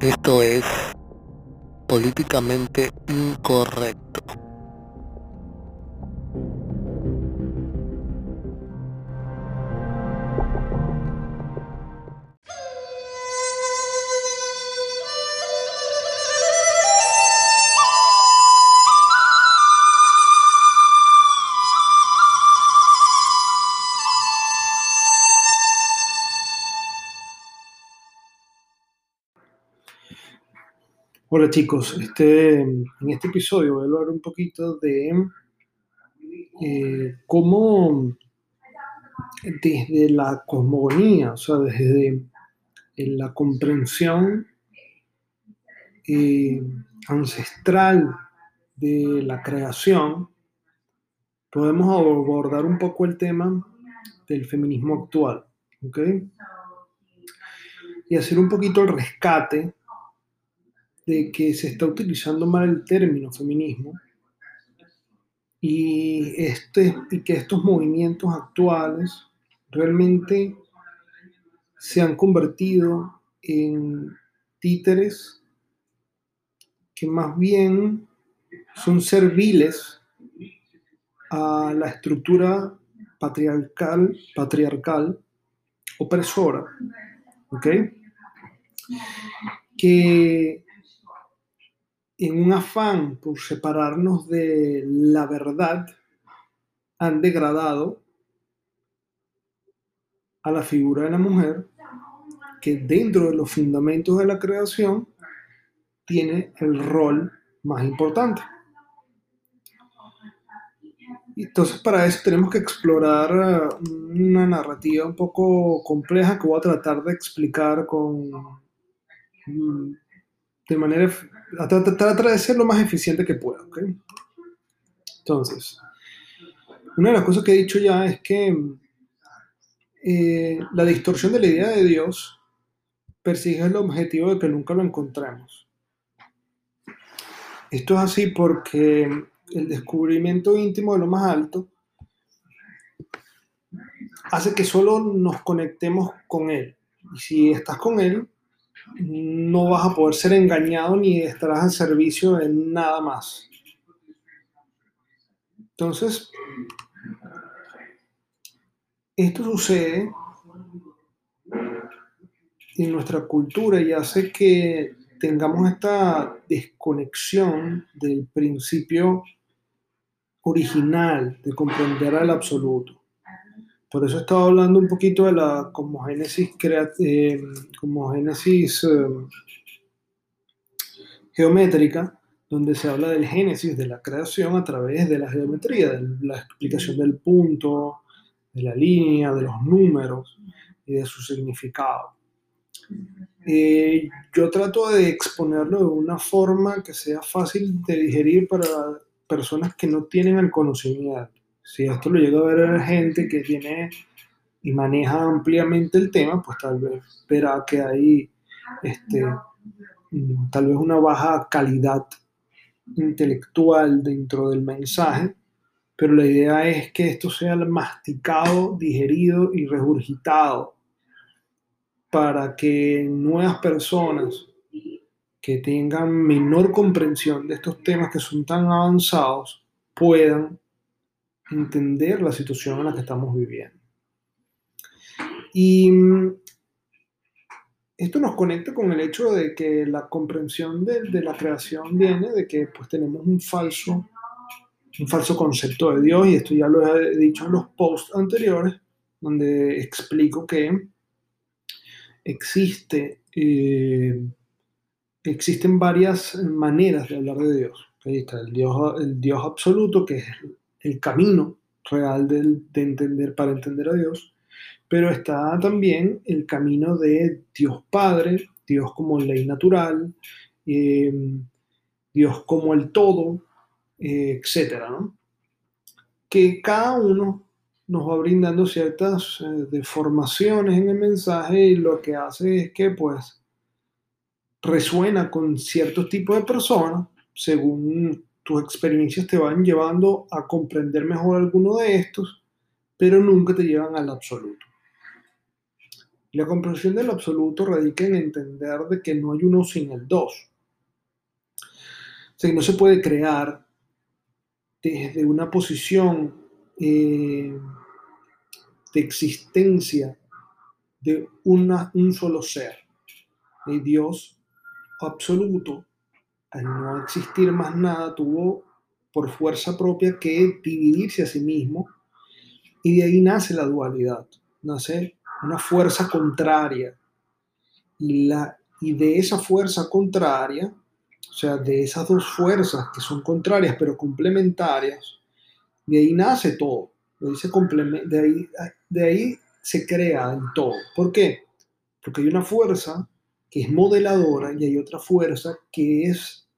Esto es políticamente incorrecto. Hola chicos, este, en este episodio voy a hablar un poquito de eh, cómo desde la cosmogonía, o sea, desde la comprensión eh, ancestral de la creación, podemos abordar un poco el tema del feminismo actual, ¿ok? Y hacer un poquito el rescate de que se está utilizando mal el término feminismo y, este, y que estos movimientos actuales realmente se han convertido en títeres que más bien son serviles a la estructura patriarcal, patriarcal opresora, ¿ok? Que en un afán por separarnos de la verdad, han degradado a la figura de la mujer que dentro de los fundamentos de la creación tiene el rol más importante. Entonces para eso tenemos que explorar uh, una narrativa un poco compleja que voy a tratar de explicar con mm, de manera tratar de ser lo más eficiente que pueda. Entonces, una de las cosas que he dicho ya es que eh, la distorsión de la idea de Dios persigue el objetivo de que nunca lo encontremos. Esto es así porque el descubrimiento íntimo de lo más alto hace que solo nos conectemos con Él. Y si estás con Él, no vas a poder ser engañado ni estarás al servicio de nada más. Entonces, esto sucede en nuestra cultura y hace que tengamos esta desconexión del principio original de comprender al absoluto. Por eso estaba hablando un poquito de la cosmogénesis, eh, eh, geométrica, donde se habla del génesis de la creación a través de la geometría, de la explicación del punto, de la línea, de los números y de su significado. Eh, yo trato de exponerlo de una forma que sea fácil de digerir para personas que no tienen el conocimiento si esto lo llega a ver gente que tiene y maneja ampliamente el tema, pues tal vez verá que hay este, mm, tal vez una baja calidad intelectual dentro del mensaje, pero la idea es que esto sea masticado, digerido y regurgitado para que nuevas personas que tengan menor comprensión de estos temas que son tan avanzados puedan entender la situación en la que estamos viviendo. Y mm, esto nos conecta con el hecho de que la comprensión de, la creación viene de que pues tenemos un falso, un falso concepto de Dios y esto ya lo he dicho en los posts anteriores donde explico que existe, eh, existen varias maneras de hablar de Dios. Ahí está el Dios, el Dios absoluto, que es el camino real de, entender para entender a Dios, pero está también el camino de Dios Padre, Dios como ley natural, eh, Dios como el todo, eh, etcétera, Que cada uno nos va brindando ciertas eh, deformaciones en el mensaje y lo que hace es que pues resuena con ciertos tipos de personas según tus experiencias te van llevando a comprender mejor alguno de estos, pero nunca te llevan al absoluto. La comprensión del absoluto radica en entender de que no hay uno sin el dos. O sea, que no se puede crear desde una posición eh, de existencia de un solo ser, de Dios absoluto, al no existir más nada, tuvo por fuerza propia que dividirse a sí mismo y de ahí nace la dualidad, nace una fuerza contraria y, la, y de esa fuerza contraria, o sea, de esas dos fuerzas que son contrarias pero complementarias, de ahí nace todo, de ahí se, de ahí, de ahí se crea todo. ¿Por qué? Porque hay una fuerza que es modeladora y hay otra fuerza que es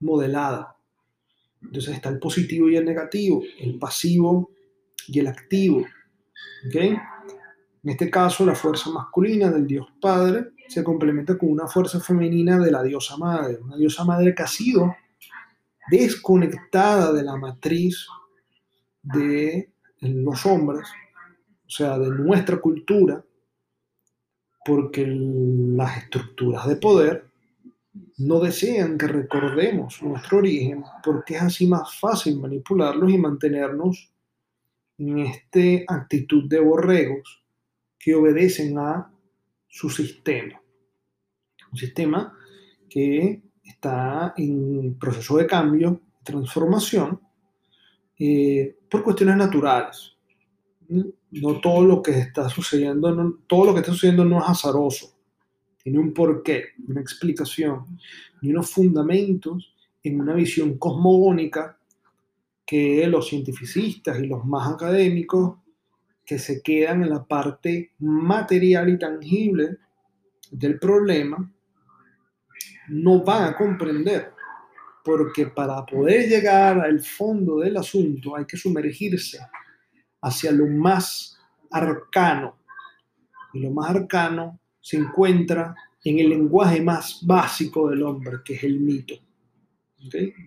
modelada. Entonces está el positivo y el negativo, el pasivo y el activo. En este caso, la fuerza masculina del Dios Padre se complementa con una fuerza femenina de la diosa madre, una diosa madre que ha sido desconectada de la matriz de los hombres, o sea, de nuestra cultura, porque las estructuras de poder no desean que recordemos nuestro origen, porque es así más fácil manipularlos y mantenernos en esta actitud de borregos que obedecen a su sistema. Un sistema que está en proceso de cambio, transformación, eh, por cuestiones naturales. No todo lo que está sucediendo, no, todo lo que está sucediendo no es azaroso. Tiene un porqué, una explicación y unos fundamentos en una visión cosmogónica que los cientificistas y los más académicos que se quedan en la parte material y tangible del problema no van a comprender, porque para poder llegar al fondo del asunto hay que sumergirse hacia lo más arcano. Y lo más arcano se encuentra en el lenguaje más básico del hombre, que es el mito.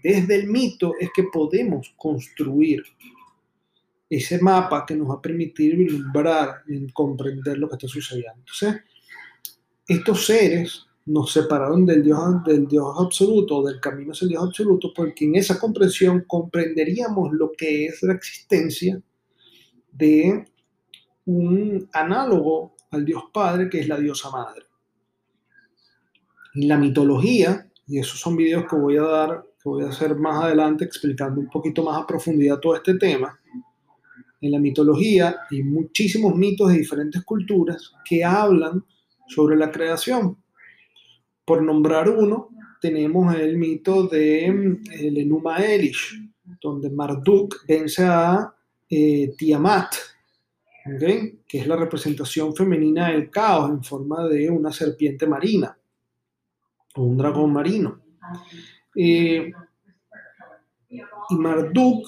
Desde el mito es que podemos construir ese mapa que nos va a permitir vislumbrar y comprender lo que está sucediendo. Entonces, estos seres nos separaron del Dios, del Dios absoluto, del camino hacia el Dios absoluto, porque en esa comprensión comprenderíamos lo que es la existencia de un análogo al Dios Padre, que es la diosa madre. En la mitología, y esos son videos que voy a dar, que voy a hacer más adelante explicando un poquito más a profundidad todo este tema, en la mitología hay muchísimos mitos de diferentes culturas que hablan sobre la creación. Por nombrar uno, tenemos el mito de mm, el Enuma Elish, donde Marduk vence a eh, Tiamat, que es la representación femenina del caos en forma de una serpiente marina o un dragón marino. Eh, y Marduk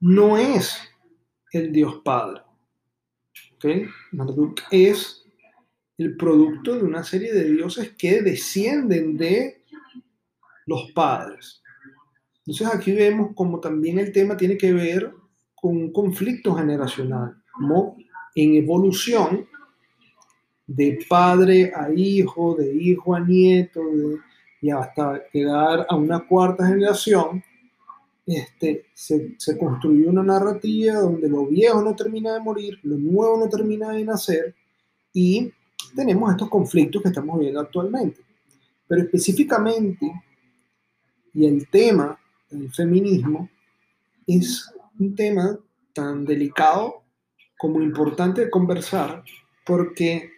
no es el Dios Padre. Marduk es el producto de una serie de dioses que descienden de los padres. Entonces aquí vemos como también el tema tiene que ver con un conflicto generacional, como en evolución de padre a hijo, de hijo a nieto, y hasta llegar a una cuarta generación, este, se, se, construyó una narrativa donde lo viejo no termina de morir, lo nuevo no termina de nacer y tenemos estos conflictos que estamos viendo actualmente. Pero específicamente, y el tema del feminismo es un tema tan delicado como importante de conversar porque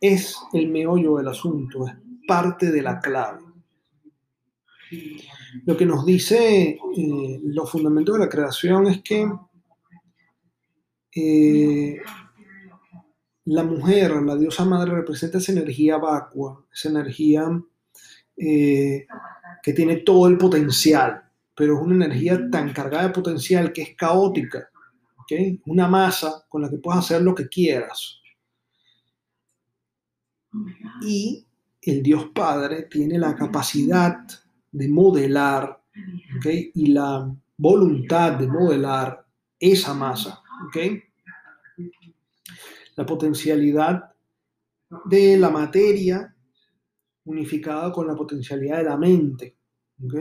es el meollo del asunto, es parte de la clave. Lo que nos dice eh, los fundamentos de la creación es que eh, la mujer, la diosa madre, representa esa energía vacua, esa energía eh, que tiene todo el potencial, pero es una energía tan cargada de potencial que es caótica, una masa con la que puedes hacer lo que quieras. Y el Dios Padre tiene la capacidad de modelar y la voluntad de modelar esa masa. La potencialidad de la materia unificada con la potencialidad de la mente. ¿ok?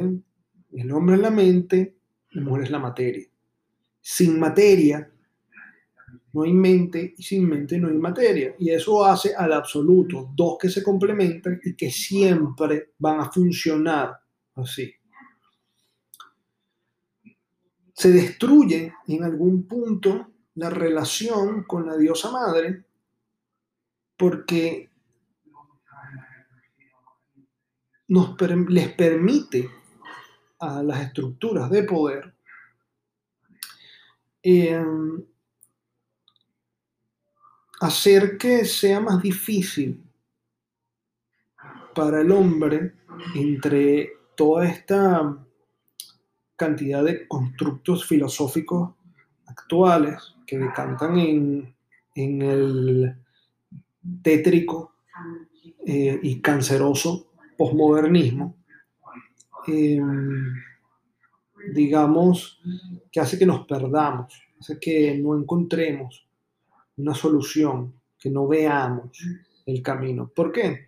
El hombre es la mente, la mujer es la materia. Sin materia no hay mente y sin mente no hay materia. Y eso hace al absoluto, dos que se complementan y que siempre van a funcionar así. Se destruye en algún punto la relación con la diosa madre porque nos, les permite a las estructuras de poder. Eh, hacer que sea más difícil para el hombre entre toda esta cantidad de constructos filosóficos actuales que decantan en, en el tétrico eh, y canceroso posmodernismo, eh, digamos, que hace que nos perdamos, hace que no encontremos una solución, que no veamos el camino. ¿Por qué?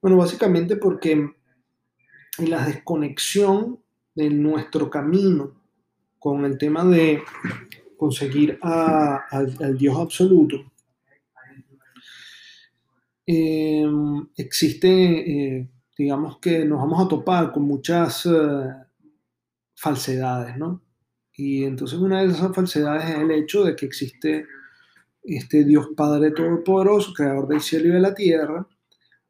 Bueno, básicamente porque en la desconexión de nuestro camino con el tema de conseguir al, Dios absoluto, em, existe, eh, digamos que nos vamos a topar con muchas eh, falsedades, ¿no? Y entonces una de esas falsedades es el hecho de que existe este Dios Padre Todopoderoso, creador del cielo y de la tierra,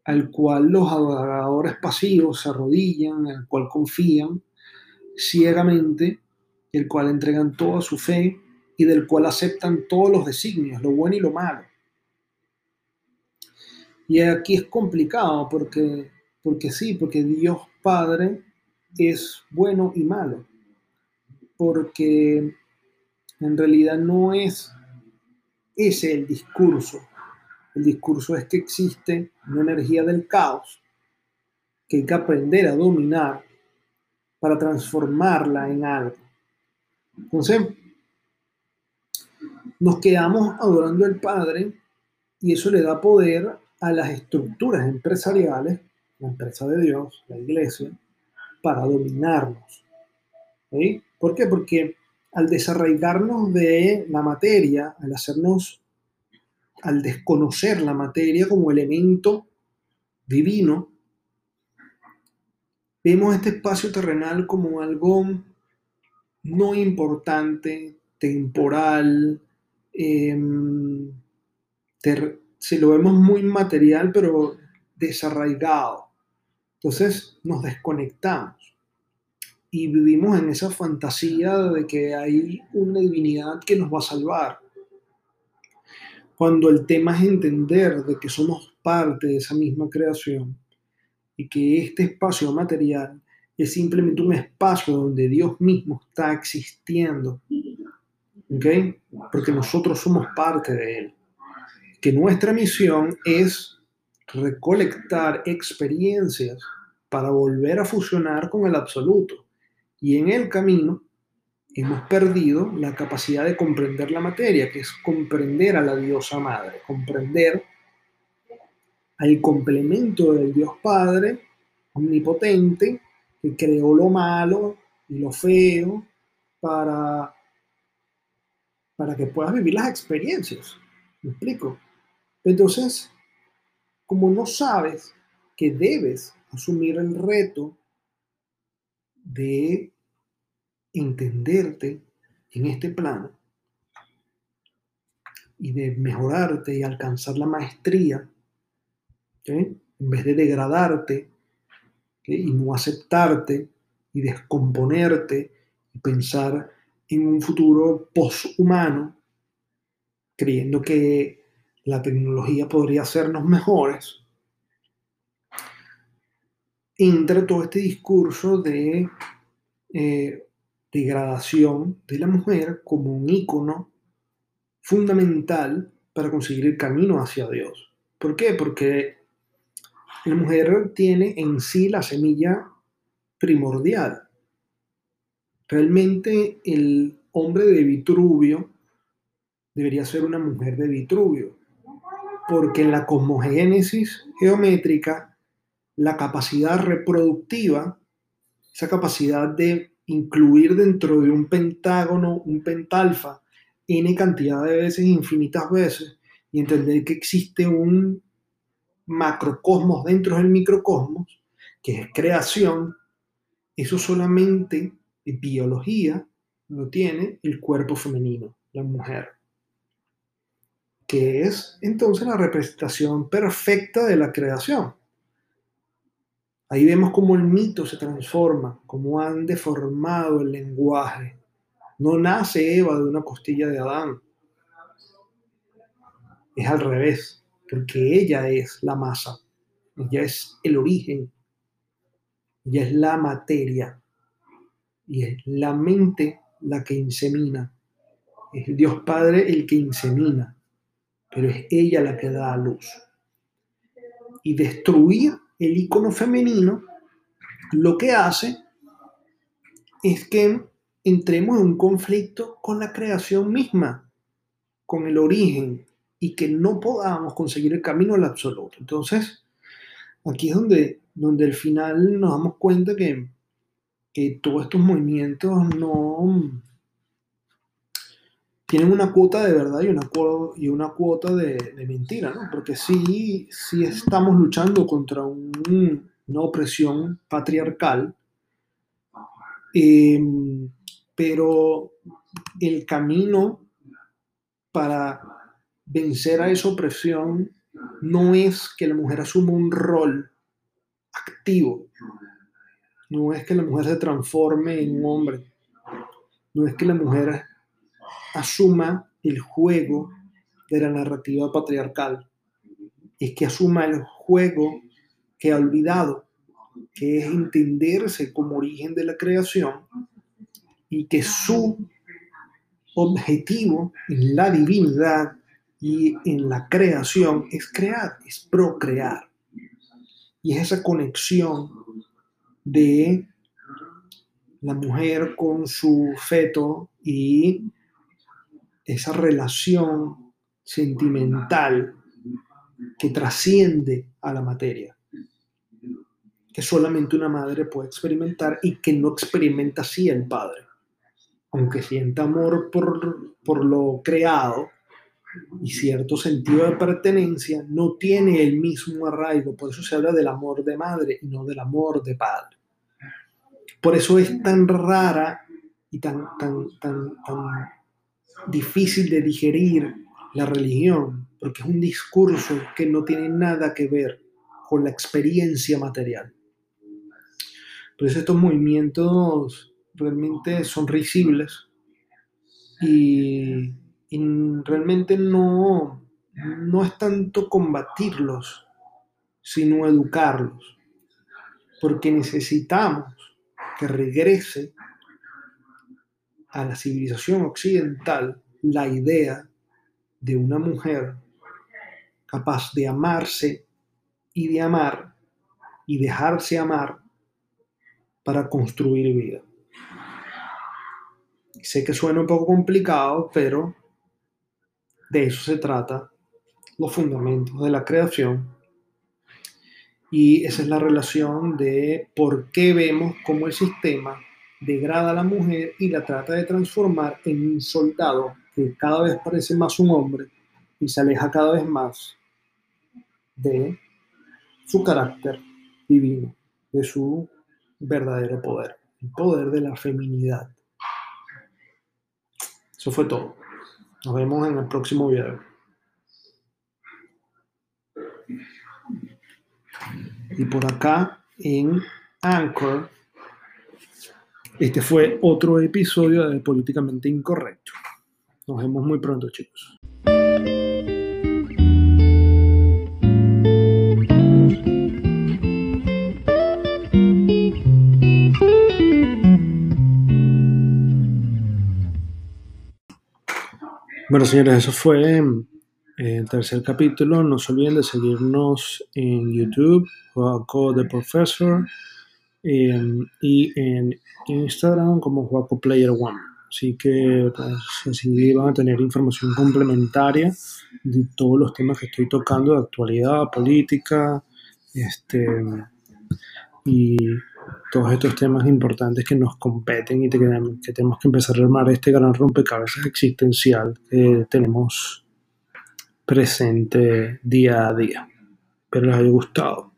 al cual los adoradores pasivos se arrodillan, al cual confían ciegamente, el cual entregan toda su fe y del cual aceptan todos los designios, lo bueno y lo malo. Y aquí es complicado porque, porque sí, porque Dios Padre es bueno y malo porque en realidad no es ese el discurso. El discurso es que existe una energía del caos que hay que aprender a dominar para transformarla en algo. Entonces, nos quedamos adorando al Padre y eso le da poder a las estructuras empresariales, la empresa de Dios, la iglesia, para dominarnos. ¿Por qué? Porque al desarraigarnos de la materia, al hacernos, al desconocer la materia como elemento divino, vemos este espacio terrenal como algo no importante, temporal, em, si lo vemos muy material, pero desarraigado. Entonces nos desconectamos y vivimos en esa fantasía de que hay una divinidad que nos va a salvar. Cuando el tema es entender de que somos parte de esa misma creación y que este espacio material es simplemente un espacio donde Dios mismo está existiendo. ¿Ok? Porque nosotros somos parte de Él. Que nuestra misión es recolectar experiencias para volver a fusionar con el absoluto y en el camino hemos perdido la capacidad de comprender la materia, que es comprender a la diosa madre, comprender al complemento del Dios Padre omnipotente que creó lo malo y lo feo para, para que puedas vivir las experiencias. ¿Me explico? Entonces, como no sabes que debes asumir el reto de entenderte en este plano y de mejorarte y alcanzar la maestría, en vez de degradarte y no aceptarte y descomponerte y pensar en un futuro poshumano, creyendo que la tecnología podría hacernos mejores, entra todo este discurso de eh, degradación de la mujer como un ícono fundamental para conseguir el camino hacia Dios. ¿Por qué? Porque la mujer tiene en sí la semilla primordial. Realmente el hombre de Vitruvio debería ser una mujer de Vitruvio. Porque en la cosmogénesis geométrica la capacidad reproductiva, esa capacidad de incluir dentro de un pentágono, un pentalfa, n cantidad de veces, infinitas veces, y entender que existe un macrocosmos dentro del microcosmos, que es creación, eso solamente en biología lo tiene el cuerpo femenino, la mujer, que es entonces la representación perfecta de la creación. Ahí vemos cómo el mito se transforma, cómo han deformado el lenguaje. No nace Eva de una costilla de Adán. Es al revés, porque ella es la masa, ella es el origen, ella es la materia y es la mente la que insemina. Es Dios Padre el que insemina, pero es ella la que da a luz. Y destruir el icono femenino lo que hace es que entremos en un conflicto con la creación misma, con el origen, y que no podamos conseguir el camino al absoluto. Entonces, aquí es donde, donde al final nos damos cuenta que, que todos estos movimientos no tienen una cuota de verdad y una, cuota, y una cuota de, mentira, ¿no? Porque sí, sí estamos luchando contra una opresión patriarcal, em, pero el camino para vencer a esa opresión no es que la mujer asuma un rol activo, no es que la mujer se transforme en un hombre, no es que la mujer asuma el juego de la narrativa patriarcal, es que asuma el juego que ha olvidado, que es entenderse como origen de la creación y que su objetivo en la divinidad y en la creación es crear, es procrear. Y es esa conexión de la mujer con su feto y esa relación sentimental que trasciende a la materia, que solamente una madre puede experimentar y que no experimenta así el padre. Aunque sienta amor por, por lo creado y cierto sentido de pertenencia, no tiene el mismo arraigo. Por eso se habla del amor de madre y no del amor de padre. Por eso es tan rara y tan, tan, tan, tan difícil de digerir la religión, porque es un discurso que no tiene nada que ver con la experiencia material. Por estos movimientos realmente son risibles y, realmente no, no es tanto combatirlos, sino educarlos, porque necesitamos que regrese a la civilización occidental la idea de una mujer capaz de amarse y de amar y dejarse amar para construir vida. Sé que suena un poco complicado, pero de eso se trata los fundamentos de la creación. Y esa es la relación de por qué vemos cómo el sistema degrada a la mujer y la trata de transformar en un soldado que cada vez parece más un hombre y se aleja cada vez más de su carácter divino, de su verdadero poder, el poder de la feminidad. Eso fue todo. Nos vemos en el próximo video. Y por acá en Anchor este fue otro episodio de Políticamente Incorrecto. Nos vemos muy pronto, chicos. Bueno, señores, eso fue eh, el tercer capítulo. No se olviden de seguirnos en YouTube, Joaco The Professor, y en Instagram como Juaco Player One. Así que pues, así van a tener información complementaria de todos los temas que estoy tocando de actualidad, política, este, y todos estos temas importantes que nos competen y que que tenemos que empezar a armar este gran rompecabezas existencial que tenemos presente día a día. Espero les haya gustado.